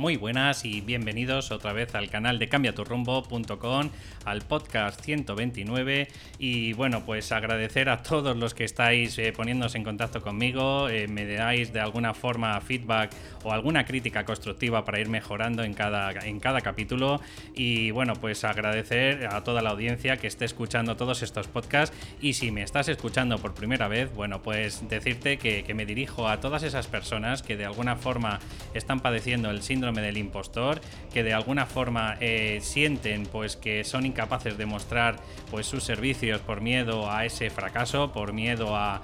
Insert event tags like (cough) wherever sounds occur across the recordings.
Muy buenas y bienvenidos otra vez al canal de cambiaturrumbo.com, al podcast 129 y bueno, pues agradecer a todos los que estáis eh, poniéndose en contacto conmigo, eh, me dais de alguna forma feedback o alguna crítica constructiva para ir mejorando en cada, en cada capítulo. Y bueno, pues agradecer a toda la audiencia que esté escuchando todos estos podcasts. Y si me estás escuchando por primera vez, bueno, pues decirte que, que me dirijo a todas esas personas que de alguna forma están padeciendo el síndrome del impostor, que de alguna forma eh, sienten pues que son incapaces de mostrar pues sus servicios por miedo a ese fracaso, por miedo a,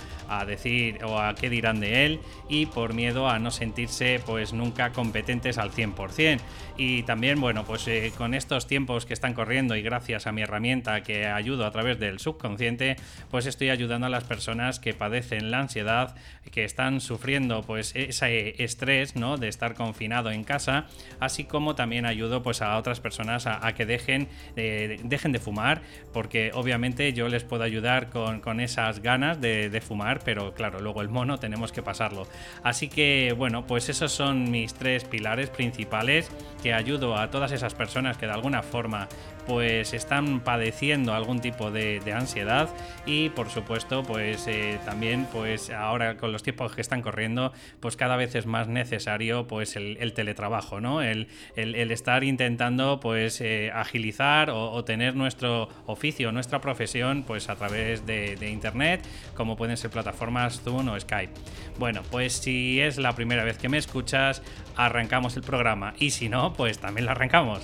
decir o a qué dirán de él y por miedo a no sentirse pues nunca competentes al 100%. Y también, bueno, pues eh, con estos tiempos que están corriendo y gracias a mi herramienta que ayudo a través del subconsciente, pues estoy ayudando a las personas que padecen la ansiedad, que están sufriendo pues ese estrés, ¿no? De estar confinado en casa así como también ayudo pues a otras personas a, que dejen, eh, dejen de fumar, porque obviamente yo les puedo ayudar con, esas ganas de, de, fumar, pero claro, luego el mono tenemos que pasarlo. Así que bueno, pues esos son mis tres pilares principales que ayudo a todas esas personas que de alguna forma pues están padeciendo algún tipo de, ansiedad y por supuesto pues eh, también pues ahora con los tiempos que están corriendo pues cada vez es más necesario pues el, teletrabajo no el, estar intentando pues eh, agilizar o, tener nuestro oficio nuestra profesión pues a través de, de internet como pueden ser plataformas Zoom o Skype. Bueno pues si es la primera vez que me escuchas arrancamos el programa. Y si no pues también lo arrancamos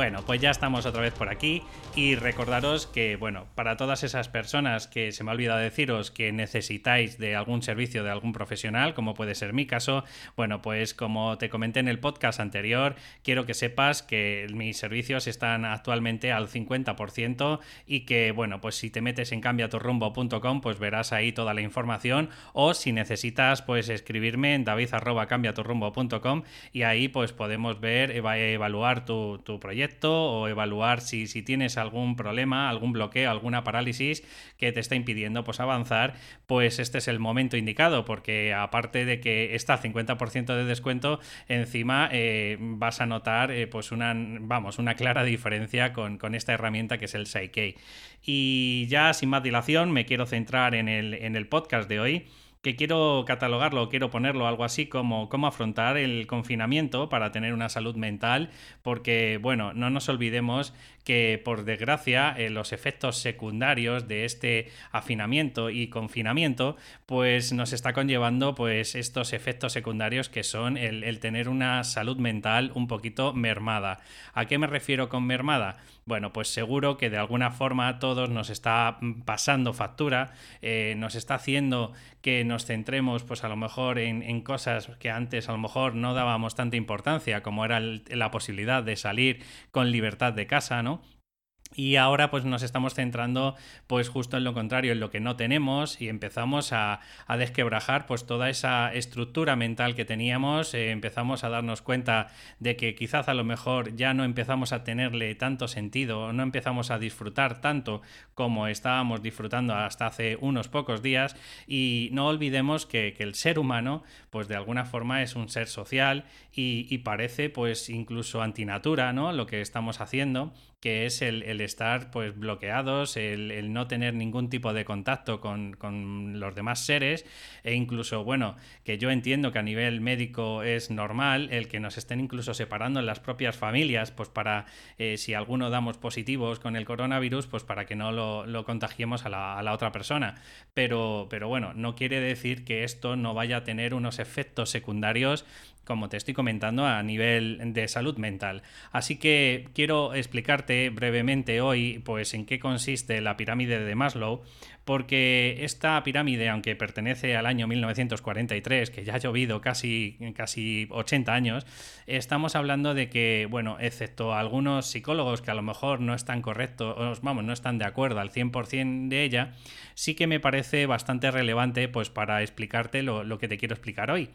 Bueno, pues ya estamos otra vez por aquí y recordaros que, bueno, para todas esas personas que se me ha olvidado deciros que necesitáis de algún servicio de algún profesional, como puede ser mi caso, bueno, pues como te comenté en el podcast anterior, quiero que sepas que mis servicios están actualmente al 50% y que, bueno, pues si te metes en cambiaturrumbo.com, pues verás ahí toda la información. O si necesitas, pues escribirme en david.cambiaturrumbo.com y ahí pues podemos ver, evaluar tu, tu proyecto o evaluar si, si, tienes algún problema, algún bloqueo, alguna parálisis que te está impidiendo pues, avanzar, pues este es el momento indicado, porque aparte de que está 50% de descuento, encima eh, vas a notar eh, pues una, vamos, una clara diferencia con, con, esta herramienta que es el Psyche. Y ya sin más dilación, me quiero centrar en el, en el podcast de hoy que quiero catalogarlo, quiero ponerlo algo así como cómo afrontar el confinamiento para tener una salud mental, porque bueno, no nos olvidemos que por desgracia eh, los efectos secundarios de este afinamiento y confinamiento pues nos está conllevando pues estos efectos secundarios que son el, tener una salud mental un poquito mermada. ¿A qué me refiero con mermada? bueno, pues seguro que de alguna forma a todos nos está pasando factura, eh, nos está haciendo que nos centremos, pues a lo mejor en, cosas que antes a lo mejor no dábamos tanta importancia, como era la posibilidad de salir con libertad de casa, ¿no? Y ahora pues nos estamos centrando pues justo en lo contrario, en lo que no tenemos y empezamos a, desquebrajar pues toda esa estructura mental que teníamos, eh, empezamos a darnos cuenta de que quizás a lo mejor ya no empezamos a tenerle tanto sentido, no empezamos a disfrutar tanto como estábamos disfrutando hasta hace unos pocos días. Y no olvidemos que, el ser humano pues de alguna forma es un ser social y, parece pues incluso antinatura, ¿no? Lo que estamos haciendo que es el, estar pues bloqueados, el, no tener ningún tipo de contacto con, los demás seres e incluso, bueno, que yo entiendo que a nivel médico es normal el que nos estén incluso separando en las propias familias, pues para, eh, si alguno damos positivos con el coronavirus, pues para que no lo, contagiemos a la, a la, otra persona. Pero, pero bueno, no quiere decir que esto no vaya a tener unos efectos secundarios como te estoy comentando, a nivel de salud mental. Así que quiero explicarte brevemente hoy, pues, en qué consiste la pirámide de Maslow, porque esta pirámide, aunque pertenece al año 1943, que ya ha llovido casi, casi 80 años, estamos hablando de que, bueno, excepto algunos psicólogos que a lo mejor no están correctos, vamos, no están de acuerdo al 100% de ella, sí que me parece bastante relevante, pues, para explicarte lo que te quiero explicar hoy.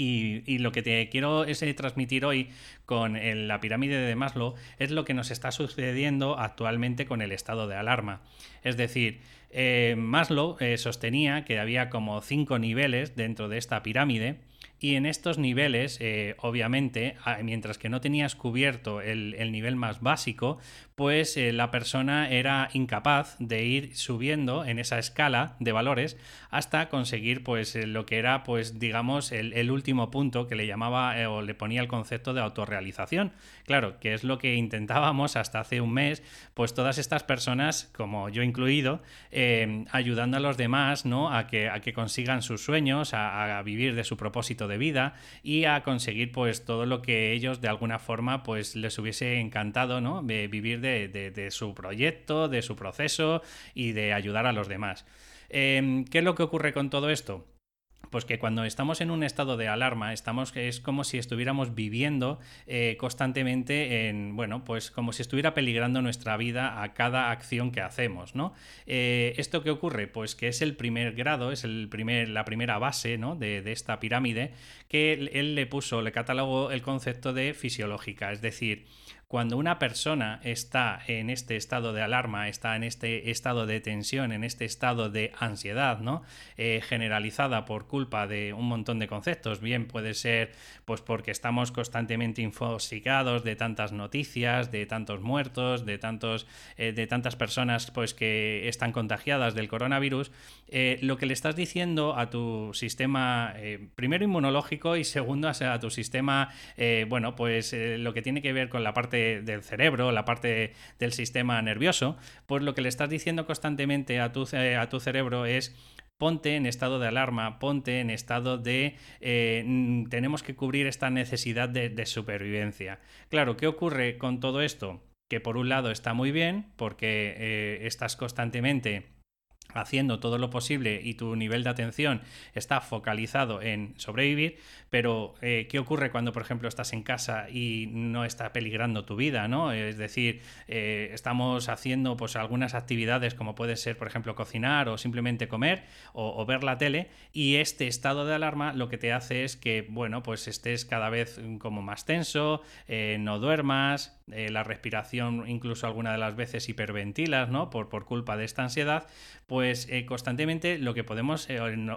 Y, lo que te quiero es eh, transmitir hoy con la pirámide de Maslow es lo que nos está sucediendo actualmente con el estado de alarma. Es decir, eh, Maslow eh, sostenía que había como cinco niveles dentro de esta pirámide y en estos niveles, obviamente, mientras que no tenías cubierto el, nivel más básico, pues la persona era incapaz de ir subiendo en esa escala de valores hasta conseguir pues eh, lo que era pues digamos el, último punto que le llamaba eh, o le ponía el concepto de autorrealización. Claro, que es lo que intentábamos hasta hace un mes, pues todas estas personas, como yo incluido, ayudando a los demás ¿no? a, que, a que consigan sus sueños, a, vivir de su propósito de vida y a conseguir pues todo lo que ellos de alguna forma pues les hubiese encantado, ¿no? De vivir de de, su proyecto, de su proceso y de ayudar a los demás. Em, ¿Qué es lo que ocurre con todo esto? Pues que cuando estamos en un estado de alarma, estamos, es como si estuviéramos viviendo eh, constantemente en, bueno, pues como si estuviera peligrando nuestra vida a cada acción que hacemos, ¿no? Eh, ¿Esto qué ocurre? Pues que es el primer grado, es el primer, la primera base, ¿no? De, de esta pirámide, que él le puso, le catalogó el concepto de fisiológica, es decir, cuando una persona está en este estado de alarma, está en este estado de tensión, en este estado de ansiedad, ¿no? Eh, generalizada por culpa de un montón de conceptos, bien puede ser pues porque estamos constantemente infosicados de tantas noticias, de tantos muertos, de tantos, eh, de tantas personas pues que están contagiadas del coronavirus, eh, lo que le estás diciendo a tu sistema primero inmunológico y segundo a tu sistema, bueno, pues lo que tiene que ver con la parte del cerebro, la parte del sistema nervioso, pues lo que le estás diciendo constantemente a tu, a tu cerebro es ponte en estado de alarma, ponte en estado de eh, tenemos que cubrir esta necesidad de, supervivencia. Claro, ¿qué ocurre con todo esto? Que por un lado está muy bien, porque eh, estás constantemente haciendo todo lo posible y tu nivel de atención está focalizado en sobrevivir, pero eh, ¿qué ocurre cuando, por ejemplo, estás en casa y no está peligrando tu vida? ¿no? Es decir, eh, estamos haciendo pues, algunas actividades como puede ser, por ejemplo, cocinar o simplemente comer o, ver la tele y este estado de alarma lo que te hace es que, bueno, pues estés cada vez como más tenso, eh, no duermas, la respiración incluso alguna de las veces hiperventilas, ¿no? Por, por culpa de esta ansiedad, constantemente lo que podemos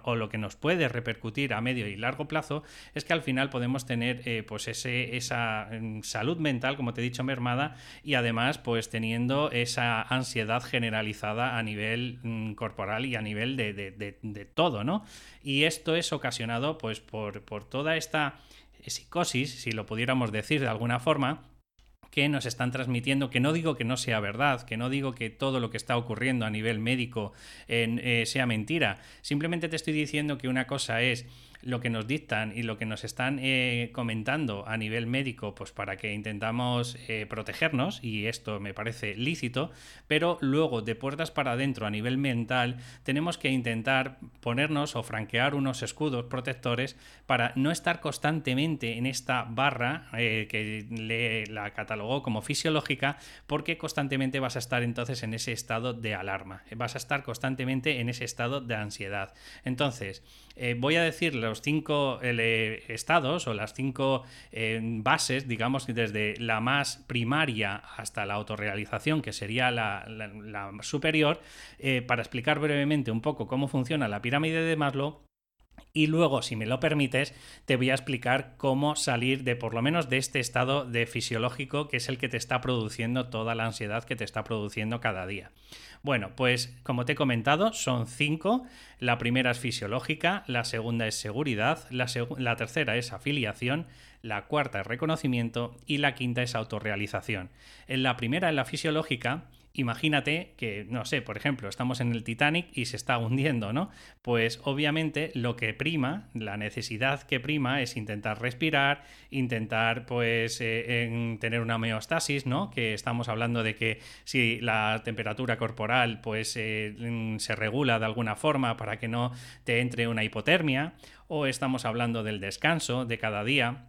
o lo que nos puede repercutir a medio y largo plazo es que al final podemos tener eh, pues ese, esa mm, salud mental, como te he dicho, mermada y además pues teniendo esa ansiedad generalizada a nivel mm, corporal y a nivel de, todo, ¿no? Y esto es ocasionado pues por, por toda esta psicosis, si lo pudiéramos decir de alguna forma, que nos están transmitiendo, que no digo que no sea verdad, que no digo que todo lo que está ocurriendo a nivel médico eh, sea mentira, simplemente te estoy diciendo que una cosa es lo que nos dictan y lo que nos están eh, comentando a nivel médico, pues para que intentamos eh, protegernos, y esto me parece lícito, pero luego de puertas para adentro a nivel mental tenemos que intentar ponernos o franquear unos escudos protectores para no estar constantemente en esta barra eh, que le, la catalogó como fisiológica, porque constantemente vas a estar entonces en ese estado de alarma, vas a estar constantemente en ese estado de ansiedad. Entonces, voy a decirlo los cinco eh, estados o las cinco eh, bases, digamos, desde la más primaria hasta la autorrealización, que sería la, superior, eh, para explicar brevemente un poco cómo funciona la pirámide de Maslow y luego, si me lo permites, te voy a explicar cómo salir de por lo menos de este estado de fisiológico que es el que te está produciendo toda la ansiedad que te está produciendo cada día. Bueno, pues como te he comentado, son cinco. La primera es fisiológica, la segunda es seguridad, la, tercera es afiliación, la cuarta es reconocimiento y la quinta es autorrealización. En la primera, en la fisiológica, Imagínate que, no sé, por ejemplo, estamos en el Titanic y se está hundiendo, ¿no? Pues obviamente lo que prima, la necesidad que prima es intentar respirar, intentar pues eh, tener una homeostasis, ¿no? Que estamos hablando de que si la temperatura corporal pues eh, se regula de alguna forma para que no te entre una hipotermia, o estamos hablando del descanso de cada día,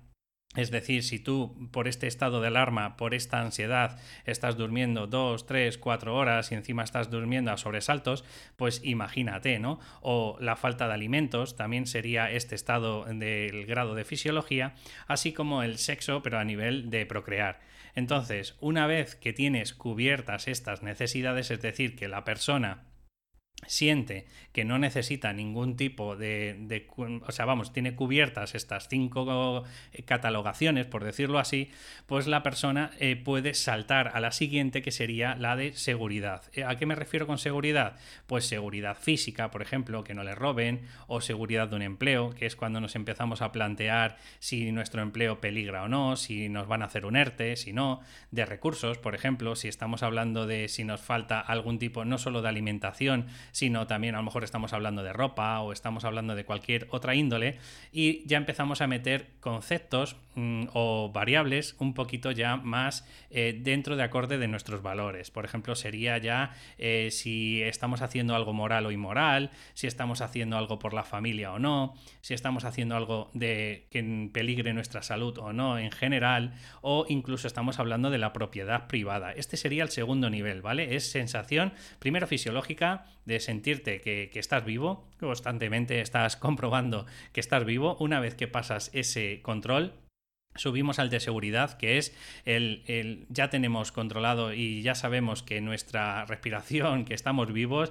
Es decir, si tú por este estado de alarma, por esta ansiedad, estás durmiendo dos, tres, cuatro horas y encima estás durmiendo a sobresaltos, pues imagínate, ¿no? O la falta de alimentos también sería este estado del grado de fisiología, así como el sexo, pero a nivel de procrear. Entonces, una vez que tienes cubiertas estas necesidades, es decir, que la persona siente que no necesita ningún tipo de, o sea, vamos, tiene cubiertas estas cinco eh, catalogaciones, por decirlo así, pues la persona eh, puede saltar a la siguiente que sería la de seguridad. Eh, ¿A qué me refiero con seguridad? Pues seguridad física, por ejemplo, que no le roben, o seguridad de un empleo, que es cuando nos empezamos a plantear si nuestro empleo peligra o no, si nos van a hacer un ERTE, si no, de recursos, por ejemplo, si estamos hablando de si nos falta algún tipo, no solo de alimentación, sino también a lo mejor estamos hablando de ropa o estamos hablando de cualquier otra índole y ya empezamos a meter conceptos mm, o variables un poquito ya más eh, dentro de acorde de nuestros valores. Por ejemplo, sería ya eh, si estamos haciendo algo moral o inmoral, si estamos haciendo algo por la familia o no, si estamos haciendo algo de que peligre nuestra salud o no en general, o incluso estamos hablando de la propiedad privada. Este sería el segundo nivel, ¿vale? Es sensación, primero fisiológica, de sentirte que, estás vivo, constantemente estás (laughs) comprobando que estás vivo, una vez que pasas ese control, Subimos al de seguridad, que es el, ya tenemos controlado y ya sabemos que nuestra (laughs) respiración, que estamos vivos,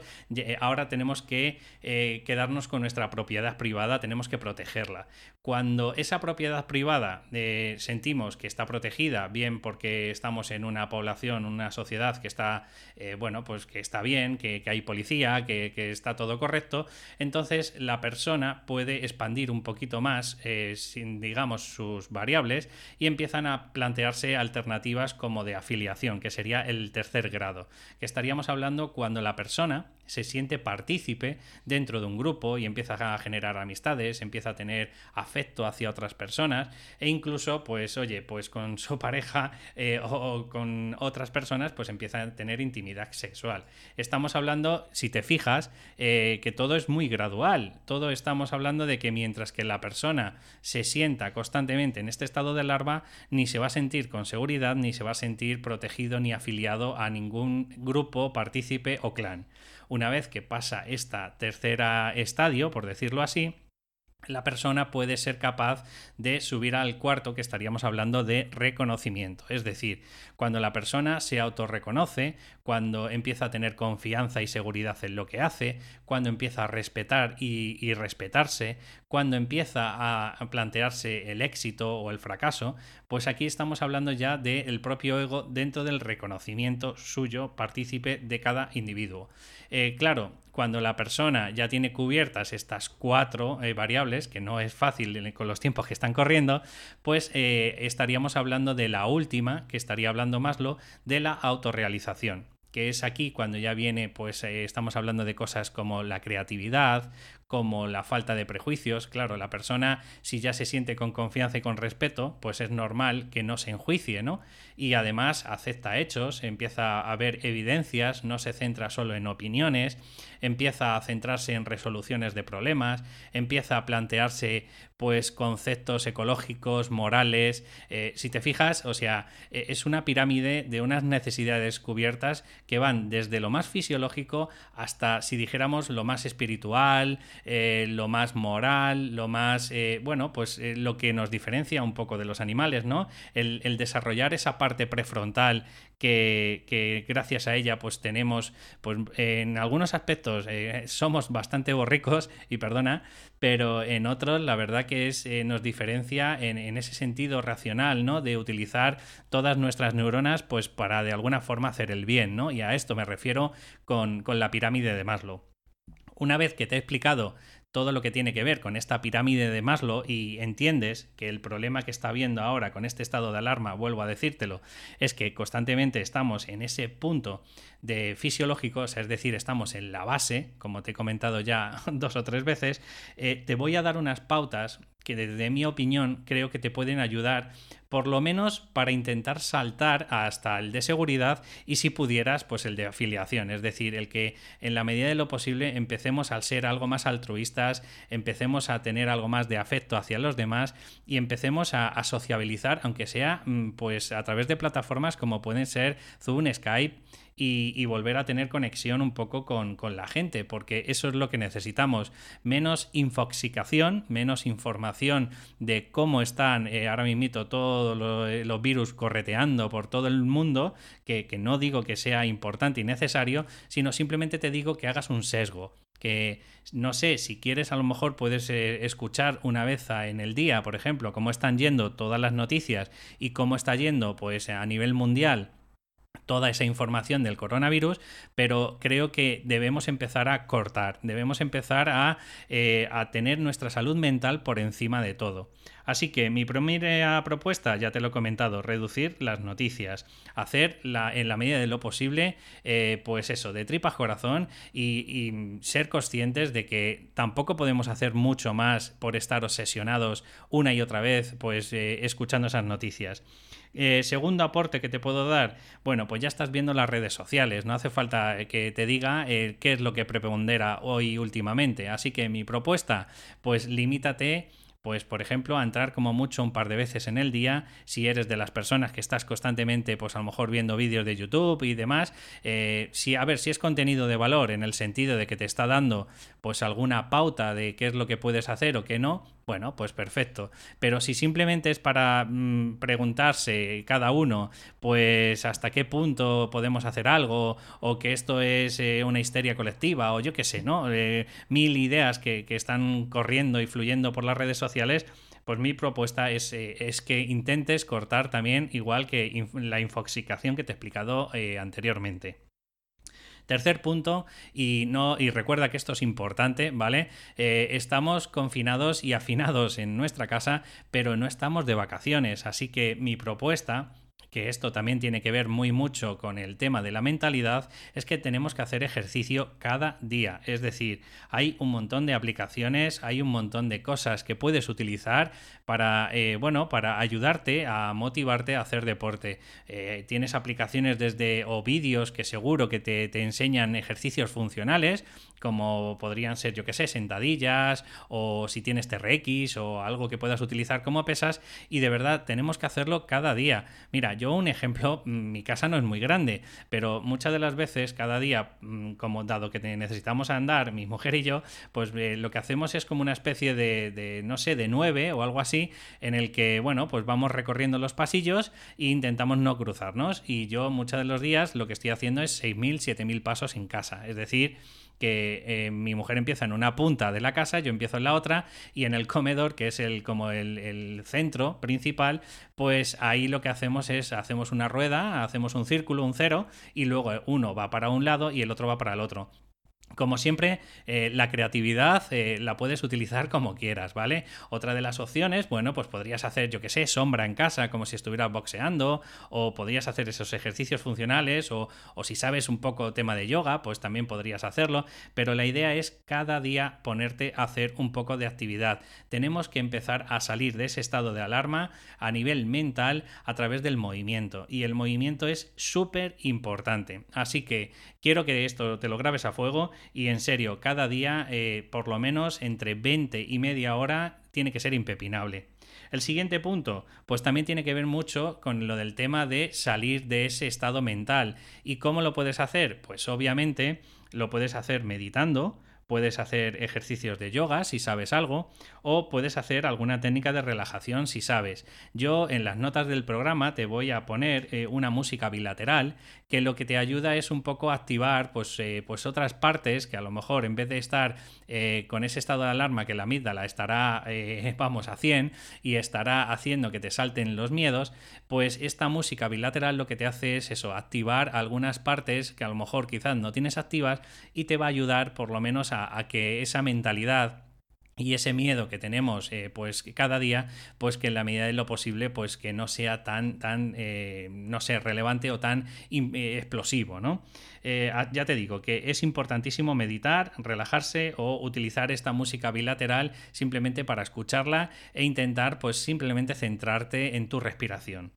ahora tenemos que eh, quedarnos con nuestra propiedad privada, tenemos que protegerla. Cuando esa propiedad privada eh, sentimos que está protegida, bien porque estamos en una población, una sociedad que está, eh, bueno, pues que está bien, que, hay policía, que, está todo correcto, entonces la persona puede expandir un poquito más, sin, digamos, sus variables y empiezan a plantearse alternativas como de afiliación, que sería el tercer grado, que estaríamos hablando cuando la persona se siente partícipe dentro de un grupo y empieza a generar amistades, empieza a tener afecto hacia otras personas e incluso, pues, oye, pues con (laughs) su pareja eh, o con otras personas, pues empieza a tener intimidad sexual. Estamos hablando, si te fijas, eh, que todo es muy gradual. Todo estamos hablando de que mientras que la persona se sienta constantemente en este estado de alarma, ni se va a sentir con seguridad, ni se va a sentir protegido ni afiliado a ningún grupo, partícipe o clan. Una vez que pasa esta tercera estadio, por decirlo así, la persona puede ser capaz de subir al cuarto que estaríamos hablando de reconocimiento. Es decir, cuando la persona se autorreconoce, cuando empieza a tener confianza y seguridad en lo que hace, cuando empieza a respetar y, respetarse, cuando empieza a plantearse el éxito o el fracaso, pues aquí estamos hablando ya del propio ego dentro del reconocimiento suyo, partícipe de cada individuo. Eh, claro, cuando la persona ya tiene cubiertas estas cuatro eh, variables, que no es fácil con los tiempos que están corriendo, pues eh, estaríamos hablando de la última, que estaría hablando Maslow, de la autorrealización que es aquí cuando ya viene, pues estamos hablando de cosas como la creatividad, como la falta de prejuicios. Claro, la persona, si ya se siente con confianza y con respeto, pues es normal que no se enjuicie, ¿no? Y además acepta hechos, empieza a ver evidencias, no se centra solo en opiniones, empieza a centrarse en resoluciones de problemas, empieza a plantearse pues conceptos ecológicos, morales. Eh, si te fijas, o sea, e, es una pirámide de unas necesidades cubiertas que van desde lo más fisiológico hasta, si dijéramos, lo más espiritual, eh, lo más moral, lo más, eh, bueno, pues lo que nos diferencia un poco de los animales, ¿no? El, desarrollar esa parte prefrontal que, gracias a ella pues tenemos, pues en algunos aspectos eh, somos bastante borricos, y perdona, pero en otros la verdad que es, eh, nos diferencia en, ese sentido racional, ¿no? De utilizar todas nuestras neuronas pues para de alguna forma hacer el bien, ¿no? Y a esto me refiero con la pirámide de Maslow. Una vez que te he explicado todo lo que tiene que ver con esta pirámide de Maslow y entiendes que el problema que está habiendo ahora con este estado de alarma, vuelvo a decírtelo, es que constantemente estamos en ese punto de fisiológicos, es decir, estamos en la base, como te he comentado ya (laughs) dos o tres veces, eh, te voy a dar unas pautas que desde mi opinión creo que te pueden ayudar por lo menos para intentar saltar hasta el de seguridad y si pudieras, pues el de afiliación, es decir, el que en la medida de lo posible empecemos a ser algo más altruistas, empecemos a tener algo más de afecto hacia los demás y empecemos a, sociabilizar, aunque sea mm, pues a través de plataformas como pueden ser Zoom, Skype y, volver a tener conexión un poco con, la gente, porque eso es lo que necesitamos. Menos infoxicación, menos información de cómo están eh, ahora mismo todos eh, los, virus correteando por todo el mundo, que, no digo que sea importante y necesario, sino simplemente te digo que hagas un sesgo que no sé, si quieres a lo mejor puedes eh, escuchar una vez en el día, por ejemplo, cómo están yendo todas las noticias y cómo está yendo pues a nivel mundial toda esa información del coronavirus, pero creo que debemos empezar a cortar, debemos empezar a, eh, a, tener nuestra salud mental por encima de todo. Así que mi primera propuesta, ya te lo he comentado, reducir las noticias, hacer en la medida de lo posible, eh, pues eso, de tripas corazón y, ser conscientes de que tampoco podemos hacer mucho más por estar obsesionados una y otra vez, pues eh, escuchando esas noticias. Eh, segundo aporte que te puedo dar, bueno, pues ya estás viendo las redes sociales, no hace falta que te diga qué es lo que prepondera hoy últimamente. Así que mi propuesta, pues limítate pues por ejemplo a entrar como mucho un par de veces en el día si eres de las personas que estás constantemente pues a lo mejor viendo vídeos de YouTube y demás eh, si a ver si es contenido de valor en el sentido de que te está dando pues alguna pauta de qué es lo que puedes hacer o qué no bueno, pues perfecto. Pero si simplemente es para mm, preguntarse cada uno, pues hasta qué punto podemos hacer algo, o que esto es eh, una histeria colectiva, o yo qué sé, ¿no? Eh, mil ideas que, están corriendo y fluyendo por las redes sociales, pues mi propuesta es, eh, es, que intentes cortar también igual que la infoxicación que te he explicado anteriormente. Tercer punto, y, no, y recuerda que esto es importante, ¿vale? Eh, estamos confinados y afinados en nuestra casa, pero no estamos de vacaciones, así que mi propuesta que esto también tiene que ver muy mucho con el tema de la mentalidad, es que tenemos que hacer ejercicio cada día. Es decir, hay un montón de aplicaciones, hay un montón de cosas que puedes utilizar para, eh, bueno, para ayudarte a motivarte a hacer deporte. Eh, tienes aplicaciones desde o vídeos que seguro que te, te enseñan ejercicios funcionales como podrían ser, yo que sé, sentadillas o si tienes TRX o algo que puedas utilizar como pesas y de verdad tenemos que hacerlo cada día. Mira, yo un ejemplo, mm, mi casa no es muy grande, pero muchas de las veces cada día, mm, como dado que necesitamos andar, mi mujer y yo, pues eh, lo que hacemos es como una especie de, no sé, de nueve o algo así, en el que, bueno, pues vamos recorriendo los pasillos e intentamos no cruzarnos y yo muchos de los días lo que estoy haciendo es 6.000, 7.000 pasos en casa, es decir, que eh, mi mujer empieza en una punta de la casa, yo empiezo en la otra, y en el comedor, que es el, como el, centro principal, pues ahí lo que hacemos es, hacemos una rueda, hacemos un círculo, un cero, y luego uno va para un lado y el otro va para el otro. Como siempre, eh, la creatividad eh, la puedes utilizar como quieras, ¿vale? Otra de las opciones, bueno, pues podrías hacer, yo que sé, sombra en casa, como si estuvieras boxeando, o podrías hacer esos ejercicios funcionales, o, si sabes un poco tema de yoga, pues también podrías hacerlo, pero la idea es cada día ponerte a hacer un poco de actividad. Tenemos que empezar a salir de ese estado de alarma a nivel mental a través del movimiento, y el movimiento es súper importante. Así que quiero que esto te lo grabes a fuego y en serio, cada día eh, por lo menos entre 20 y media hora tiene que ser impepinable. El siguiente punto, pues también tiene que ver mucho con lo del tema de salir de ese estado mental. ¿Y cómo lo puedes hacer? Pues obviamente lo puedes hacer meditando, puedes hacer ejercicios de yoga si sabes algo o puedes hacer alguna técnica de relajación si sabes. Yo en las notas del programa te voy a poner eh, una música bilateral que lo que te ayuda es un poco activar pues, eh, pues otras partes que a lo mejor en vez de estar eh, con ese estado de alarma que la amígdala estará (laughs) vamos a 100 y estará haciendo que te salten los miedos, pues esta música bilateral lo que te hace es eso, activar algunas partes que a lo mejor quizás no tienes activas y te va a ayudar por lo menos a que esa mentalidad y ese miedo que tenemos eh, pues cada día pues que en la medida de lo posible pues que no sea tan tan eh, no sé relevante o tan eh, explosivo no ya te digo que es importantísimo meditar relajarse o utilizar esta música bilateral simplemente para escucharla e intentar pues simplemente centrarte en tu respiración.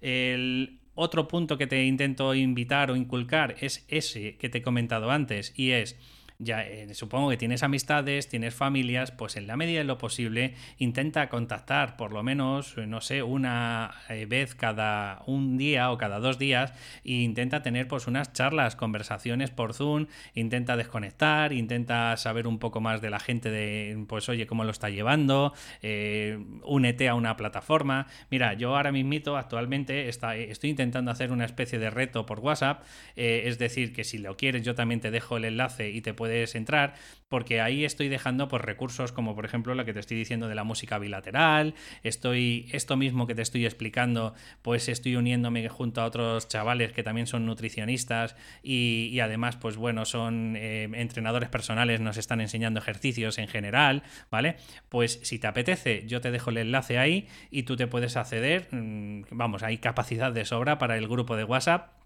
El otro punto que te intento invitar o inculcar es ese que te he comentado antes y es ya eh, supongo que tienes amistades, tienes familias, pues en la medida de lo posible intenta contactar por lo menos, no sé, una eh, vez cada un día o cada dos días e intenta tener pues unas charlas, conversaciones por Zoom, intenta desconectar, intenta saber un poco más de la gente de, pues oye, cómo lo está llevando, eh, únete a una plataforma. Mira, yo ahora mismito actualmente estoy intentando hacer una especie de reto por WhatsApp, es decir, que si lo quieres yo también te dejo el enlace y te puedo puedes entrar, porque ahí estoy dejando pues, recursos como por ejemplo lo que te estoy diciendo de la música bilateral, estoy, esto mismo que te estoy explicando, pues estoy uniéndome junto a otros chavales que también son nutricionistas y, además, pues bueno, son eh, entrenadores personales, nos están enseñando ejercicios en general, ¿vale? Pues si te apetece, yo te dejo el enlace ahí y tú te puedes acceder, mm, vamos, hay capacidad de sobra para el grupo de WhatsApp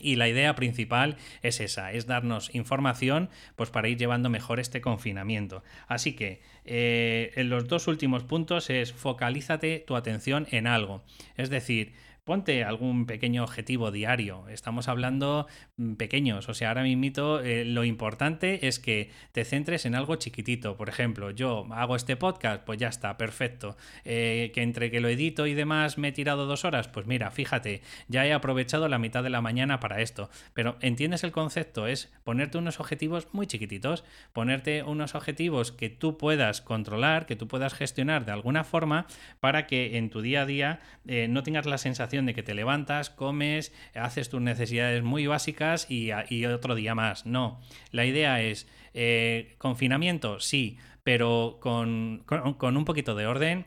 y la idea principal es esa, es darnos información pues para ir llevando mejor este confinamiento. Así que eh, en los dos últimos puntos es focalízate tu atención en algo. Es decir, ponte algún pequeño objetivo diario. Estamos hablando mm, pequeños, o sea, ahora mismo eh, lo importante es que te centres en algo chiquitito. Por ejemplo, yo hago este podcast, pues ya está, perfecto. Eh, que entre que lo edito y demás me he tirado dos horas, pues mira, fíjate, ya he aprovechado la mitad de la mañana para esto. Pero entiendes el concepto, es ponerte unos objetivos muy chiquititos, ponerte unos objetivos que tú puedas controlar, que tú puedas gestionar de alguna forma para que en tu día a día eh, no tengas la sensación de que te levantas, comes, haces tus necesidades muy básicas y, otro día más. No, la idea es eh, confinamiento, sí, pero con, con un poquito de orden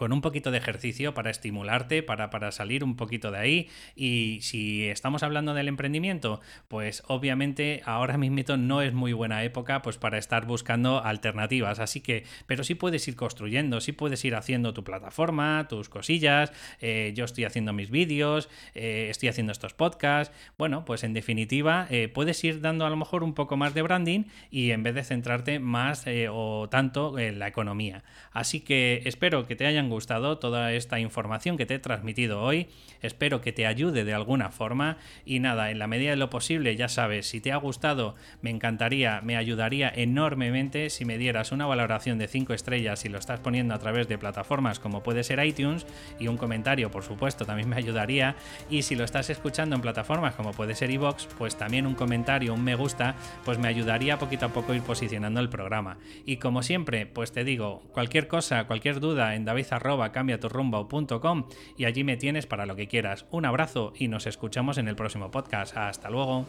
con un poquito de ejercicio para estimularte, para, para, salir un poquito de ahí. Y si estamos hablando del emprendimiento, pues obviamente ahora mismo no es muy buena época pues para estar buscando alternativas. Así que, pero sí puedes ir construyendo, sí puedes ir haciendo tu plataforma, tus cosillas. Eh, yo estoy haciendo mis vídeos, eh, estoy haciendo estos podcasts. Bueno, pues en definitiva, eh, puedes ir dando a lo mejor un poco más de branding y en vez de centrarte más o tanto en la economía. Así que espero que te hayan gustado toda esta información que te he transmitido hoy. Espero que te ayude de alguna forma. Y nada, en la medida de lo posible, ya sabes, si te ha gustado, me encantaría, me ayudaría enormemente si me dieras una valoración de 5 estrellas si lo estás poniendo a través de plataformas como puede ser iTunes. Y un comentario, por supuesto, también me ayudaría. Y si lo estás escuchando en plataformas como puede ser iVoox, pues también un comentario, un me gusta, pues me ayudaría poquito a poco ir posicionando el programa. Y como siempre, pues te digo, cualquier cosa, cualquier duda en David arroba cambiaturrumbo.com y allí me tienes para lo que quieras. Un abrazo y nos escuchamos en el próximo podcast. Hasta luego.